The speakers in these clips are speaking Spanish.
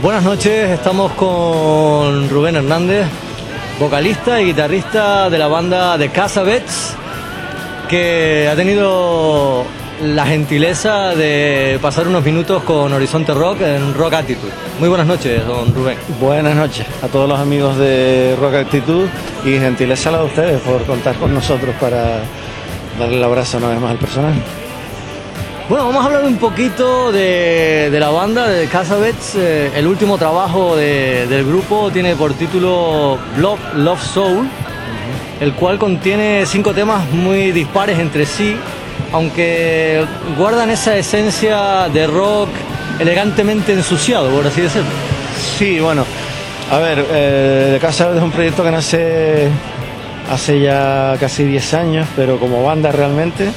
Buenas noches, estamos con Rubén Hernández, vocalista y guitarrista de la banda de Casa Bets, que ha tenido la gentileza de pasar unos minutos con Horizonte Rock en Rock Attitude. Muy buenas noches, don Rubén. Buenas noches a todos los amigos de Rock Attitude y gentileza a ustedes por contar con nosotros para darle el abrazo una vez más al personal. Bueno, vamos a hablar un poquito de, la banda de Casa Bets. Eh, el último trabajo del grupo tiene por título Love, Love Soul, el cual contiene cinco temas muy dispares entre sí, aunque guardan esa esencia de rock elegantemente ensuciado, por así decirlo. Sí, bueno, a ver, eh, Casa Bets es un proyecto que nace hace ya casi 10 años, pero como banda realmente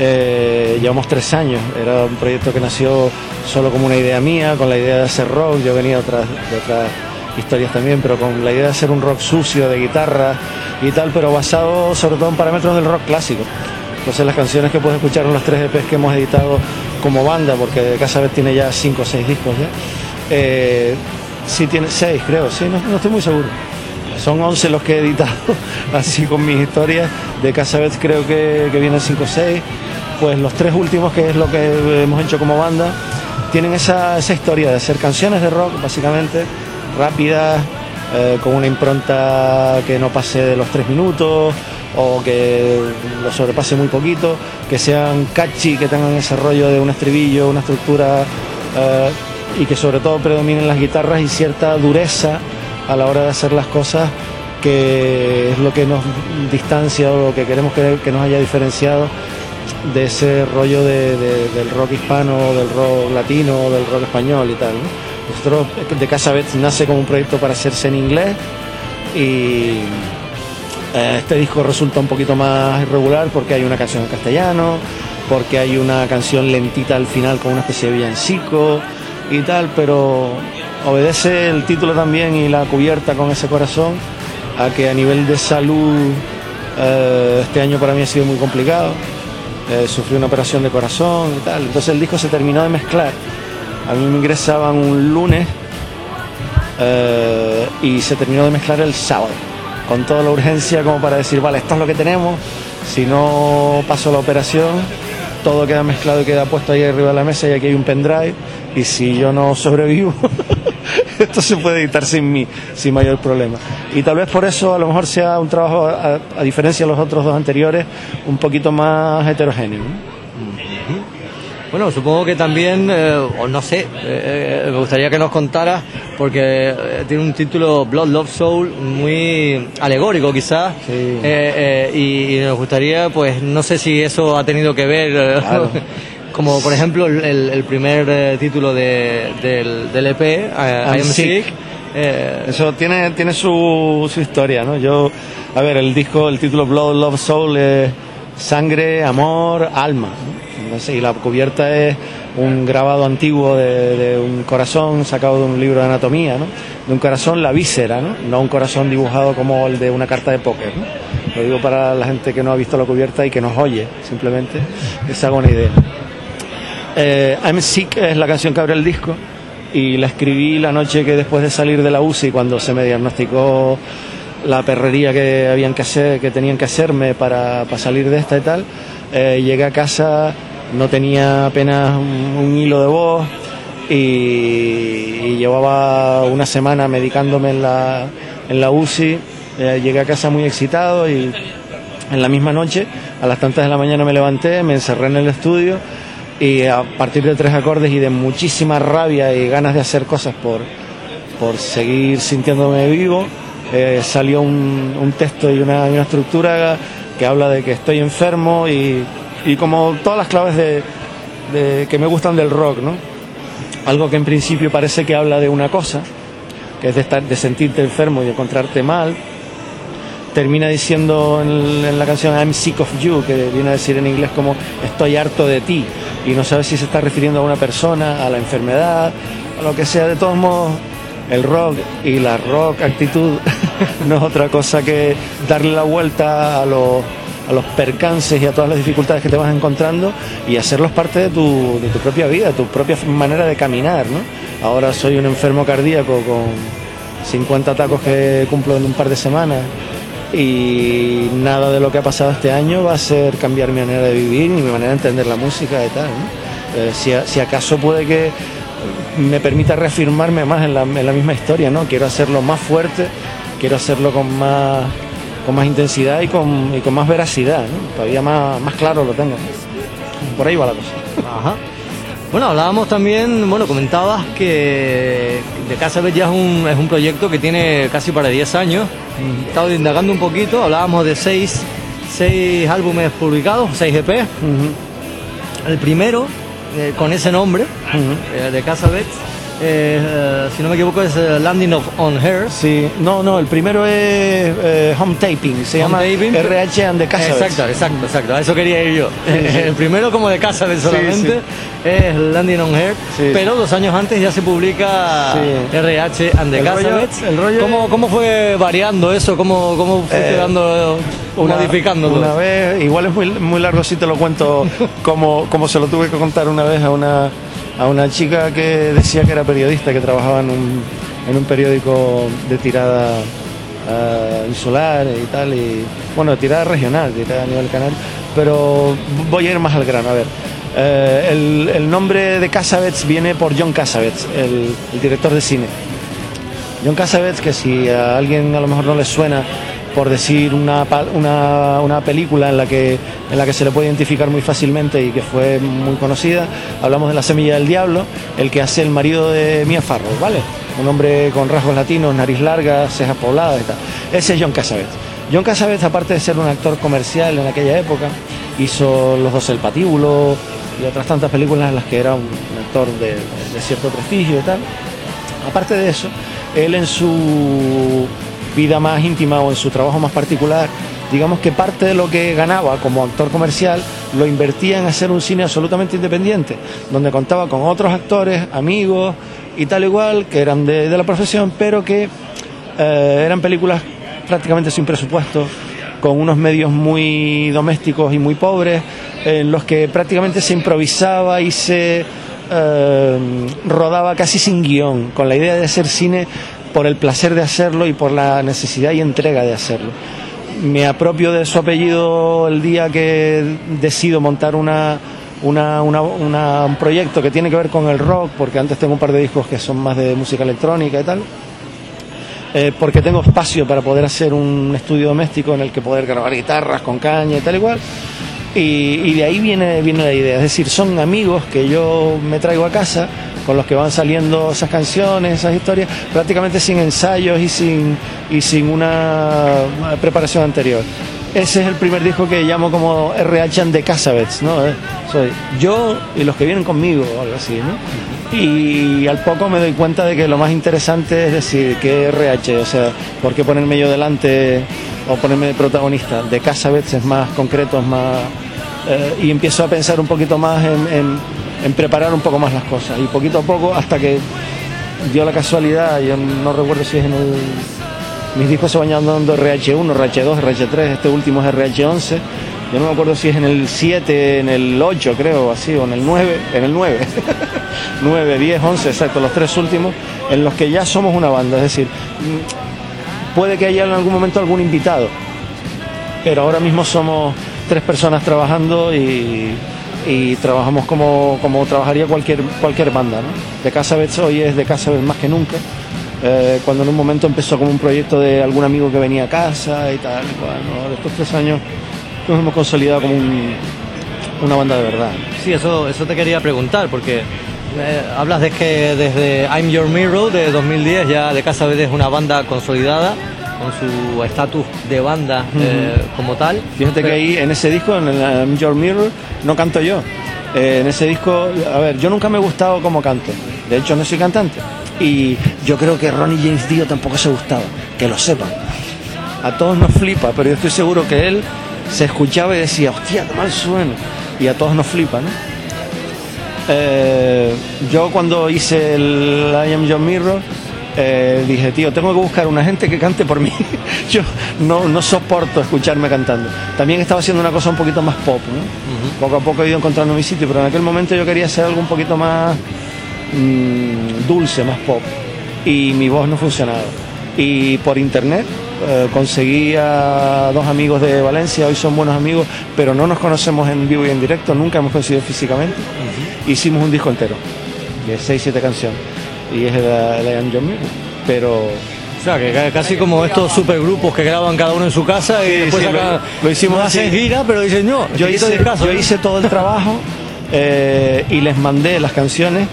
eh, llevamos tres años, era un proyecto que nació solo como una idea mía, con la idea de hacer rock, yo venía otras, de otras historias también, pero con la idea de hacer un rock sucio, de guitarra y tal, pero basado sobre todo en parámetros del rock clásico. Entonces las canciones que puedes escuchar en los tres EPs que hemos editado como banda, porque Casa Vez tiene ya cinco o seis discos ya, eh, sí tiene seis creo, sí, no, estoy muy seguro. Son 11 los que he editado, así con mis historias. De Casa Vez creo que, que vienen 5 o 6 pues los tres últimos, que es lo que hemos hecho como banda, tienen esa, historia de hacer canciones de rock, básicamente, rápidas, eh, con una impronta que no pase de los tres minutos o que lo sobrepase muy poquito, que sean catchy, que tengan ese rollo de un estribillo, una estructura eh, y que sobre todo predominen las guitarras y cierta dureza a la hora de hacer las cosas que es lo que nos distancia o lo que queremos que, que nos haya diferenciado de ese rollo del rock hispano, del rock latino, del rock español y tal. Nosotros de Casa Betts nace como un proyecto para hacerse en inglés y eh, este disco resulta un poquito más irregular porque hay una canción en castellano, porque hay una canción lentita al final con una especie de villancico y tal, pero obedece el título también y la cubierta con ese corazón a que a nivel de salud eh, este año para mí ha sido muy complicado eh, sufrí una operación de corazón y tal. Entonces el disco se terminó de mezclar. A mí me ingresaban un lunes eh, y se terminó de mezclar el sábado, con toda la urgencia como para decir, vale, esto es lo que tenemos, si no paso la operación, todo queda mezclado y queda puesto ahí arriba de la mesa y aquí hay un pendrive, y si yo no sobrevivo, esto se puede editar sin mí, sin mayor problema. Y tal vez por eso a lo mejor sea un trabajo, a, diferencia de los otros dos anteriores, un poquito más heterogéneo. Bueno, supongo que también, eh, o no sé, eh, me gustaría que nos contara, porque eh, tiene un título Blood Love Soul muy alegórico quizás, y, nos gustaría, pues no sé si eso ha tenido que ver como por ejemplo el, primer eh, título de, del, EP, eh, I Am Sick. Eh, Eso tiene, tiene su, su, historia, ¿no? Yo, a ver, el disco, el título Blood, Love, Soul es sangre, amor, alma. y la cubierta es un grabado antiguo de, un corazón sacado de un libro de anatomía, ¿no? De un corazón, la víscera, ¿no? No un corazón dibujado como el de una carta de póker, ¿no? Lo digo para la gente que no ha visto la cubierta y que nos oye, simplemente, que se haga una idea. Eh, I'm Sick es la canción que abre el disco y la escribí la noche que después de salir de la UCI, cuando se me diagnosticó la perrería que habían que hacer, que tenían que hacerme para, salir de esta y tal. Eh, llegué a casa, no tenía apenas un, hilo de voz y, llevaba una semana medicándome en la, en la UCI. Eh, llegué a casa muy excitado y en la misma noche, a las tantas de la mañana me levanté, me encerré en el estudio y a partir de tres acordes y de muchísima rabia y ganas de hacer cosas por, por seguir sintiéndome vivo, eh, salió un, texto y una, estructura que habla de que estoy enfermo y, como todas las claves de, que me gustan del rock, ¿no? Algo que en principio parece que habla de una cosa, que es de, estar, de sentirte enfermo y de encontrarte mal, termina diciendo en, la canción I'm sick of you, que viene a decir en inglés como estoy harto de ti y no sabes si se está refiriendo a una persona, a la enfermedad, a lo que sea. De todos modos, el rock y la rock actitud no es otra cosa que darle la vuelta a los, percances y a todas las dificultades que te vas encontrando y hacerlos parte de tu, propia vida, tu propia manera de caminar. ¿no? Ahora soy un enfermo cardíaco con 50 tacos que cumplo en un par de semanas y nada de lo que ha pasado este año va a ser cambiar mi manera de vivir ni mi manera de entender la música y tal. Eh, si, si acaso puede que me permita reafirmarme más en la, en la misma historia, ¿no? Quiero hacerlo más fuerte, quiero hacerlo con más con más intensidad y con, y con más veracidad, todavía más, más claro lo tengo. Por ahí va la cosa. Ajá. Bueno, hablábamos también, bueno, comentabas que de Casa Bet ya es un, es un proyecto que tiene casi para 10 años. He estado indagando un poquito, hablábamos de 6 seis álbumes publicados, 6 EP. El primero, eh, con ese nombre, eh, de Casa Bet, eh, si no me equivoco es eh, Landing of on Her. Sí, no, no, el primero es eh, Home Taping, se llama Taping. RH and de Casa. Exacto, exacto, exacto. A eso quería ir yo. El primero como de casa solamente sí. es Landing on Her, Sí. pero dos años antes ya se publica Sí. RH and the El rollo- Casabets. el rollo ¿Cómo, ¿Cómo fue variando eso? ¿Cómo, cómo fue Eh, quedando, modificándolo? Una vez, igual es muy, muy largo si te lo cuento como, como se lo tuve que contar una vez a una, a una chica que decía que era periodista, que trabajaba en un, en un periódico de tirada eh, insular y tal, y bueno, tirada regional, tirada a nivel canal, pero voy a ir más al grano, a ver. Eh, el, el nombre de Casabets viene por John Casabets, el, director de cine. John Cassavetes, que si a alguien a lo mejor no le suena por decir una, una, una película en la, que, en la que se le puede identificar muy fácilmente y que fue muy conocida, hablamos de La Semilla del Diablo, el que hace el marido de Mia Farrow, ¿vale? Un hombre con rasgos latinos, nariz larga, cejas pobladas y tal. Ese es John Cassavetes. John Cassavetes, aparte de ser un actor comercial en aquella época, hizo Los Dos el Patíbulo y otras tantas películas en las que era un, actor de cierto prestigio y tal. Aparte de eso, él en su vida más íntima o en su trabajo más particular, digamos que parte de lo que ganaba como actor comercial lo invertía en hacer un cine absolutamente independiente, donde contaba con otros actores, amigos y tal igual, que eran de, la profesión, pero que eh, eran películas prácticamente sin presupuesto, con unos medios muy domésticos y muy pobres, en los que prácticamente se improvisaba y se eh, rodaba casi sin guion, con la idea de hacer cine por el placer de hacerlo y por la necesidad y entrega de hacerlo. Me apropio de su apellido el día que decido montar una, una- una- una- un proyecto que tiene que ver con el rock, porque antes tengo un par de discos que son más de música electrónica y tal. Eh, porque tengo espacio para poder hacer un estudio doméstico en el que poder grabar guitarras con caña y tal igual. Y, y de ahí viene, viene la idea. Es decir, son amigos que yo me traigo a casa, con los que van saliendo esas canciones, esas historias, prácticamente sin ensayos y sin, y sin una preparación anterior. Ese es el primer disco que llamo como RH the Casabets, ¿no? Eh, Soy yo y los que vienen conmigo, o algo así, ¿no? Y al poco me doy cuenta de que lo más interesante es decir, que RH, o sea, ¿por qué ponerme yo delante o ponerme de protagonista? De Casabets es más concreto, es más... eh, y empiezo a pensar un poquito más en- en preparar un poco más las cosas. Y poquito a poco, hasta que dio la casualidad, yo no recuerdo si es en el... Mis discos se van llamando RH1, RH2, RH3, este último es RH11. Yo no me acuerdo si es en el 7, en el 8 creo, así, o en el 9, en el 9. 9, 10, 11, exacto, los tres últimos, en los que ya somos una banda. Es decir, mm, puede que haya en algún momento algún invitado, pero ahora mismo somos tres personas trabajando y, y trabajamos como, como trabajaría cualquier, cualquier banda. ¿no? De Casabets hoy es de Casabets más que nunca. Eh, cuando en un momento empezó como un proyecto de algún amigo que venía a casa y tal, y tres años nos hemos consolidado como un- una banda de verdad. Sí, eso, eso te quería preguntar, porque eh, hablas de que desde I'm Your Mirror de 2010 ya de Casa Verde es una banda consolidada, con su estatus de banda eh, como tal. Fíjate que ahí en ese disco, en el Your Mirror, no canto yo. Eh, en ese disco, a ver, yo nunca me he gustado como canto. De hecho, no soy cantante. Y yo creo que Ronnie James Dio tampoco se gustaba. Que lo sepan. A todos nos flipa, pero yo estoy seguro que él se escuchaba y decía, hostia, qué mal suena. Y a todos nos flipa, ¿no? Eh, yo cuando hice el I Am Your Mirror, eh, dije, tío, tengo que buscar una gente que cante por mí. Yo no, no soporto escucharme cantando. También estaba haciendo una cosa un poquito más pop, ¿no? Poco a poco he ido encontrando mi sitio, pero en aquel momento yo quería hacer algo un poquito más mm, dulce, más pop. Y mi voz no funcionaba. Y por internet eh, conseguí a dos amigos de Valencia, hoy son buenos amigos, pero no nos conocemos en vivo y en directo, nunca hemos coincidido físicamente. Hicimos un disco entero, de seis, siete canciones y es el, el John mismo. Pero o sea, que casi como estos supergrupos que graban cada uno en su casa y después lo, hicimos no hacen gira, pero dicen no. Yo hice, yo hice todo el trabajo eh, y les mandé las canciones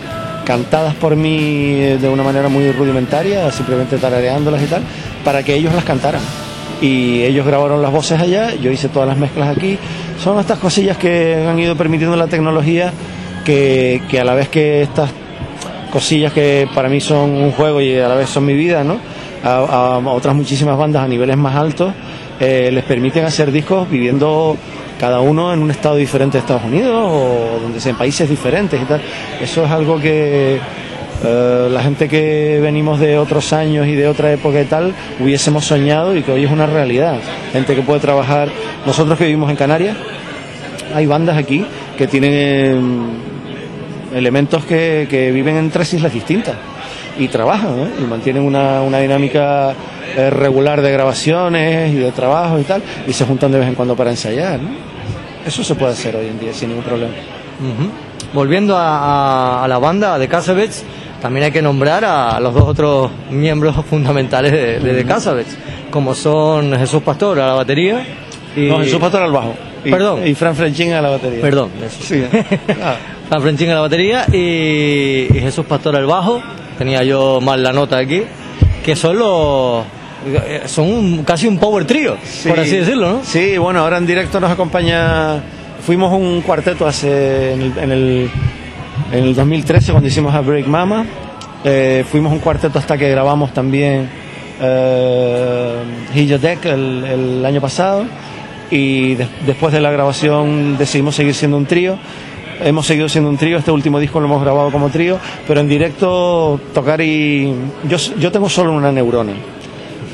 cantadas por mí de una manera muy rudimentaria, simplemente tarareándolas y tal, para que ellos las cantaran. Y ellos grabaron las voces allá, yo hice todas las mezclas aquí. Son estas cosillas que han ido permitiendo la tecnología que, que a la vez que estas cosillas que para mí son un juego y a la vez son mi vida, ¿no? A, otras muchísimas bandas a niveles más altos eh, les permiten hacer discos viviendo cada uno en un estado diferente de Estados Unidos o donde sea en países diferentes y tal. Eso es algo que eh, la gente que venimos de otros años y de otra época y tal hubiésemos soñado y que hoy es una realidad. Gente que puede trabajar, nosotros que vivimos en Canarias, hay bandas aquí que tienen elementos que, que viven en tres islas distintas y trabajan ¿eh? y mantienen una, una dinámica eh, regular de grabaciones y de trabajo y tal y se juntan de vez en cuando para ensayar. Eso se puede hacer hoy en día sin ningún problema. Volviendo a, a, la banda de Casabets, también hay que nombrar a los dos otros miembros fundamentales de, de, como son Jesús Pastor a la batería y... No, Jesús Pastor al bajo. Y, Perdón. Y Fran Frenchín a la batería. Perdón. Sí. Ah. Fran Frenchín a la batería y, Jesús Pastor al bajo. Tenía yo mal la nota aquí. Que son los son casi un power trio, por así decirlo, ¿no? Sí, bueno, ahora en directo nos acompaña. Fuimos un cuarteto hace en el, en el, 2013 cuando hicimos a Break Mama. Eh, fuimos un cuarteto hasta que grabamos también eh, Deck el, el año pasado y después de la grabación decidimos seguir siendo un trío. Hemos seguido siendo un trío, este último disco lo hemos grabado como trío, pero en directo tocar y... Yo, yo tengo solo una neurona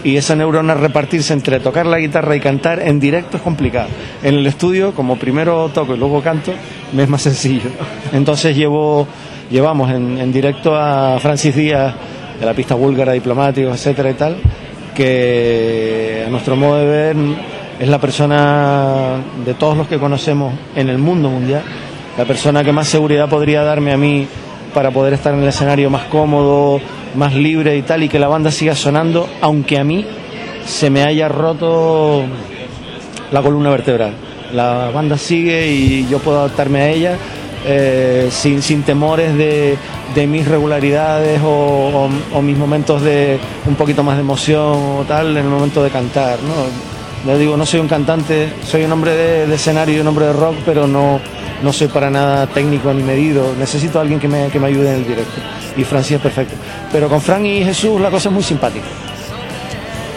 y esa neurona repartirse entre tocar la guitarra y cantar en directo es complicado. En el estudio, como primero toco y luego canto, me es más sencillo. Entonces llevo, llevamos en, en directo a Francis Díaz de la pista búlgara, diplomáticos, etcétera y tal, que a nuestro modo de ver es la persona de todos los que conocemos en el mundo mundial, la persona que más seguridad podría darme a mí para poder estar en el escenario más cómodo, más libre y tal, y que la banda siga sonando, aunque a mí se me haya roto la columna vertebral. La banda sigue y yo puedo adaptarme a ella eh, sin, sin temores de, de mis regularidades o, mis momentos de un poquito más de emoción o tal en el momento de cantar. ¿no? Le digo, no soy un cantante, soy un hombre de, escenario y un hombre de rock, pero no, no soy para nada técnico ni medido. Necesito a alguien que me, que me ayude en el directo. Y Francis es perfecto. Pero con Fran y Jesús la cosa es muy simpática.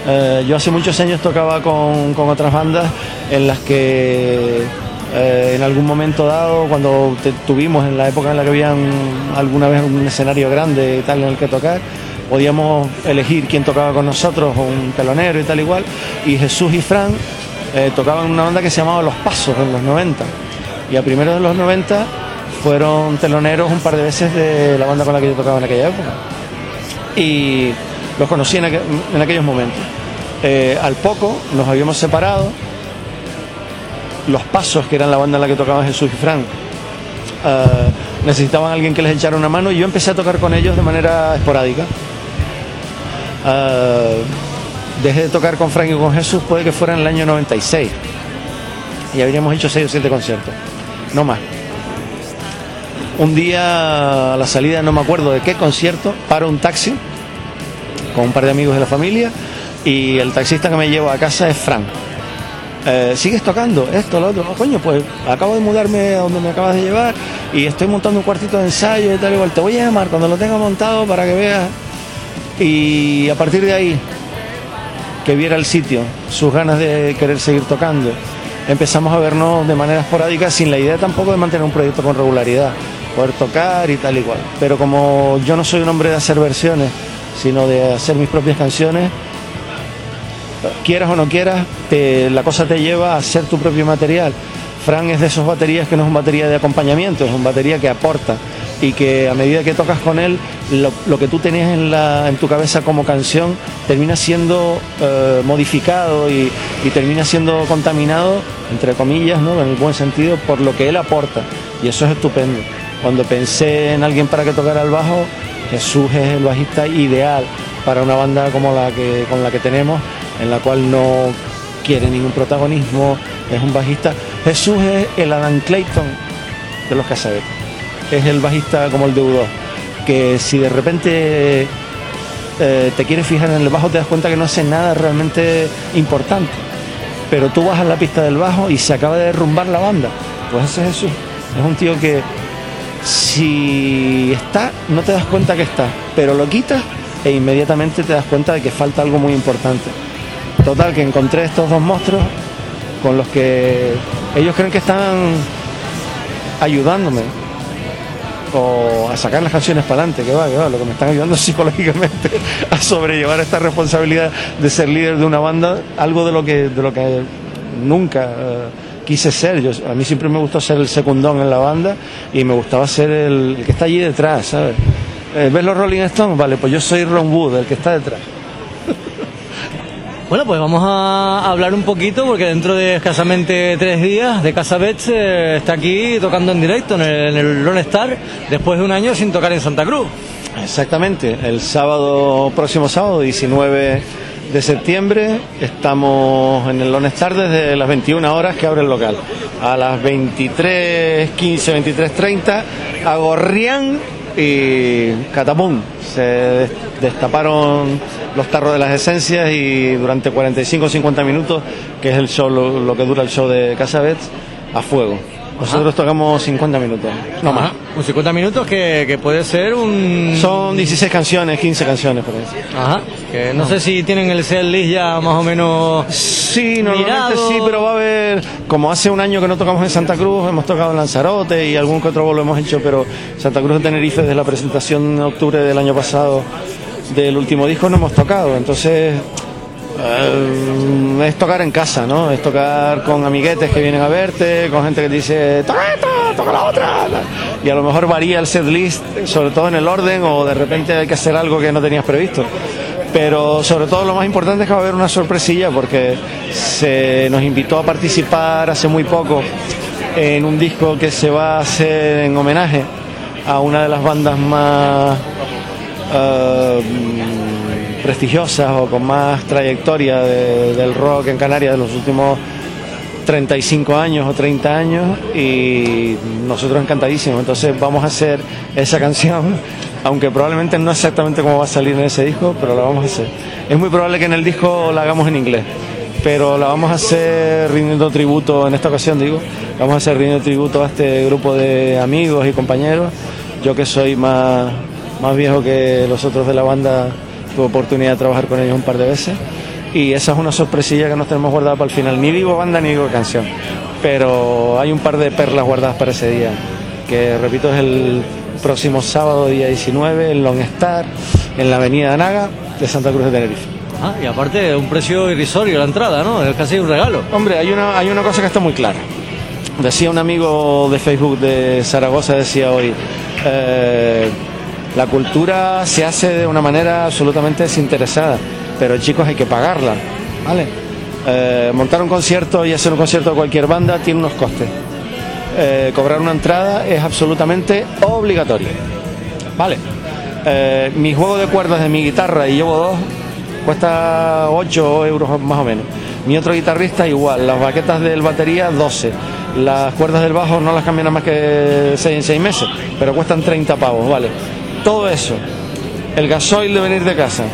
Eh, yo hace muchos años tocaba con, con otras bandas en las que eh, en algún momento dado, cuando tuvimos en la época en la que habían alguna vez un escenario grande y tal en el que tocar, podíamos elegir quién tocaba con nosotros, o un telonero y tal igual, y Jesús y Fran eh, tocaban una banda que se llamaba Los Pasos en los 90, y a primeros de los 90 fueron teloneros un par de veces de la banda con la que yo tocaba en aquella época, y los conocí en, aquellos momentos. Eh, al poco nos habíamos separado, Los Pasos, que eran la banda en la que tocaban Jesús y Fran, eh, necesitaban alguien que les echara una mano y yo empecé a tocar con ellos de manera esporádica. Uh, dejé de tocar con Frank y con Jesús, puede que fuera en el año 96. Y habríamos hecho 6 o 7 conciertos, no más. Un día a la salida, no me acuerdo de qué concierto, paro un taxi con un par de amigos de la familia y el taxista que me lleva a casa es Frank. Eh, ¿Sigues tocando? Esto, lo otro. coño, pues acabo de mudarme a donde me acabas de llevar y estoy montando un cuartito de ensayo y tal igual. Te voy a llamar cuando lo tenga montado para que veas y a partir de ahí, que viera el sitio, sus ganas de querer seguir tocando, empezamos a vernos de manera esporádica sin la idea tampoco de mantener un proyecto con regularidad, poder tocar y tal y cual. Pero como yo no soy un hombre de hacer versiones, sino de hacer mis propias canciones. Quieras o no quieras, la cosa te lleva a hacer tu propio material. Fran es de esos baterías que no es un batería de acompañamiento, es un batería que aporta y que a medida que tocas con él, lo, que tú tenías en, la, en tu cabeza como canción termina siendo eh, modificado y, termina siendo contaminado, entre comillas, ¿no? en el buen sentido, por lo que él aporta. Y eso es estupendo. Cuando pensé en alguien para que tocara el bajo, Jesús es el bajista ideal para una banda como la que, con la que tenemos, en la cual no quiere ningún protagonismo, es un bajista. Jesús es el Adam Clayton de los Casabetes, es el bajista como el de U2, que si de repente eh, te quieres fijar en el bajo te das cuenta que no hace nada realmente importante, pero tú vas a la pista del bajo y se acaba de derrumbar la banda, pues ese es Jesús, es un tío que si está, no te das cuenta que está, pero lo quitas e inmediatamente te das cuenta de que falta algo muy importante. Total, que encontré estos dos monstruos con los que ellos creen que están ayudándome o a sacar las canciones para adelante, que va, que va, lo que me están ayudando psicológicamente a sobrellevar esta responsabilidad de ser líder de una banda, algo de lo que, de lo que nunca... Eh, quise ser. Yo, a mí siempre me gustó ser el secundón en la banda y me gustaba ser el, que está allí detrás, ¿sabes? Eh, ¿Ves los Rolling Stones? Vale, pues yo soy Ron Wood, el que está detrás. Bueno, pues vamos a hablar un poquito porque dentro de escasamente tres días de Casa Betts eh, está aquí tocando en directo en el, en el Lone Star después de un año sin tocar en Santa Cruz. Exactamente, el sábado, próximo sábado, 19 de septiembre. Estamos en el Lone Star desde las 21 horas que abre el local. A las 23.15, 23.30, a Gorrián y Catapum. Se destaparon los tarros de las esencias y durante 45 o 50 minutos, que es el show, lo, que dura el show de Casabets, a fuego. Nosotros tocamos 50 minutos, no más. Un 50 minutos que, puede ser un... Son 16 canciones, 15 canciones por ahí. Ajá. Que no, sé si tienen el set list ya más o menos Sí, normalmente sí, pero va a haber... Como hace un año que no tocamos en Santa Cruz, hemos tocado en Lanzarote y algún que otro vuelo hemos hecho, pero Santa Cruz de Tenerife desde la presentación en octubre del año pasado del último disco no hemos tocado. Entonces eh, es tocar en casa, ¿no? Es tocar con amiguetes que vienen a verte, con gente que dice, toca esta, toca la otra. Y a lo mejor varía el set list, sobre todo en el orden, o de repente hay que hacer algo que no tenías previsto. Pero sobre todo lo más importante es que va a haber una sorpresilla porque se nos invitó a participar hace muy poco en un disco que se va a hacer en homenaje a una de las bandas más uh, prestigiosas o con más trayectoria del rock en Canarias de los últimos 35 años o 30 años y nosotros encantadísimos. Entonces vamos a hacer esa canción, aunque probablemente no exactamente como va a salir en ese disco, pero la vamos a hacer. Es muy probable que en el disco la hagamos en inglés, pero la vamos a hacer rindiendo tributo, en esta ocasión digo, vamos a hacer rindiendo tributo a este grupo de amigos y compañeros. Yo que soy más, más viejo que los otros de la banda, tuve oportunidad de trabajar con ellos un par de veces y esa es una sorpresilla que nos tenemos guardada para el final. Ni digo banda ni digo canción, pero hay un par de perlas guardadas para ese día, que repito es el próximo sábado, día 19, en Long Star, en la avenida Naga de Santa Cruz de Tenerife. Ah, y aparte un precio irrisorio la entrada, ¿no? Es casi un regalo. Hombre, hay una, hay una cosa que está muy clara. Decía un amigo de Facebook de Zaragoza, decía hoy, eh, la cultura se hace de una manera absolutamente desinteresada, pero chicos hay que pagarla, ¿vale? Eh, montar un concierto y hacer un concierto de cualquier banda tiene unos costes. Eh, cobrar una entrada es absolutamente obligatorio, ¿vale? Eh, mi juego de cuerdas de mi guitarra, y llevo dos, cuesta 8 euros más o menos. Mi otro guitarrista igual, las baquetas del batería 12. Las cuerdas del bajo no las cambian más que 6 en 6 meses, pero cuestan 30 pavos, ¿vale? Todo eso, el gasoil de venir de casa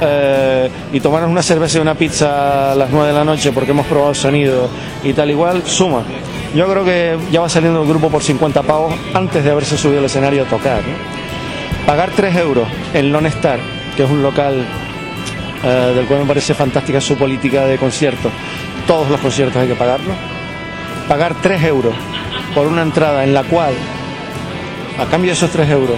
eh, y tomarnos una cerveza y una pizza a las 9 de la noche porque hemos probado sonido y tal igual, suma. Yo creo que ya va saliendo el grupo por 50 pavos antes de haberse subido al escenario a tocar. Pagar 3 euros en Lone Star, que es un local eh, del cual me parece fantástica su política de conciertos. Todos los conciertos hay que pagarlo. Pagar 3 euros por una entrada en la cual, a cambio de esos 3 euros,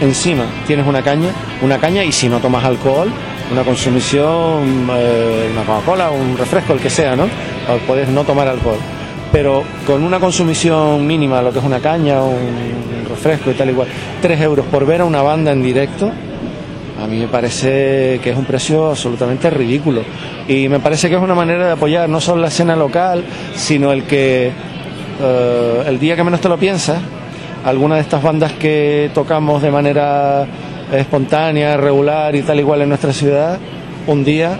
encima tienes una caña, una caña y si no tomas alcohol, una consumición, eh, una Coca-Cola, un refresco, el que sea, ¿no? Puedes no tomar alcohol. Pero con una consumición mínima, lo que es una caña, un refresco y tal igual, 3 euros por ver a una banda en directo, a mí me parece que es un precio absolutamente ridículo. Y me parece que es una manera de apoyar no solo la escena local, sino el que eh, el día que menos te lo piensas, alguna de estas bandas que tocamos de manera espontánea, regular y tal igual en nuestra ciudad, un día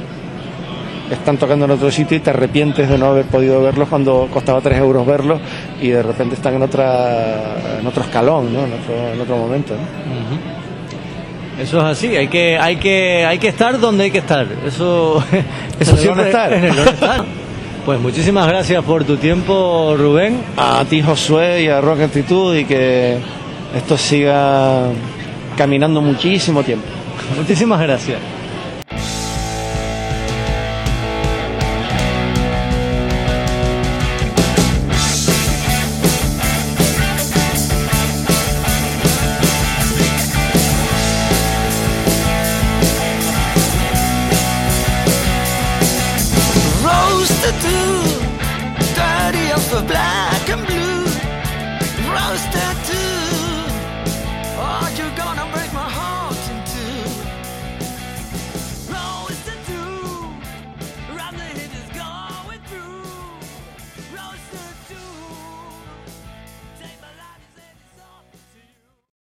están tocando en otro sitio y te arrepientes de no haber podido verlos cuando costaba 3 euros verlos y de repente están en otra en otro escalón, ¿no? en, otro, momento. Eso es así, hay que, hay que, hay que estar donde hay que estar. Eso, eso siempre estar. En el estar. Pues muchísimas gracias por tu tiempo, Rubén. A ti, Josué, y a Rock Actitud, y que esto siga caminando muchísimo tiempo. Muchísimas gracias.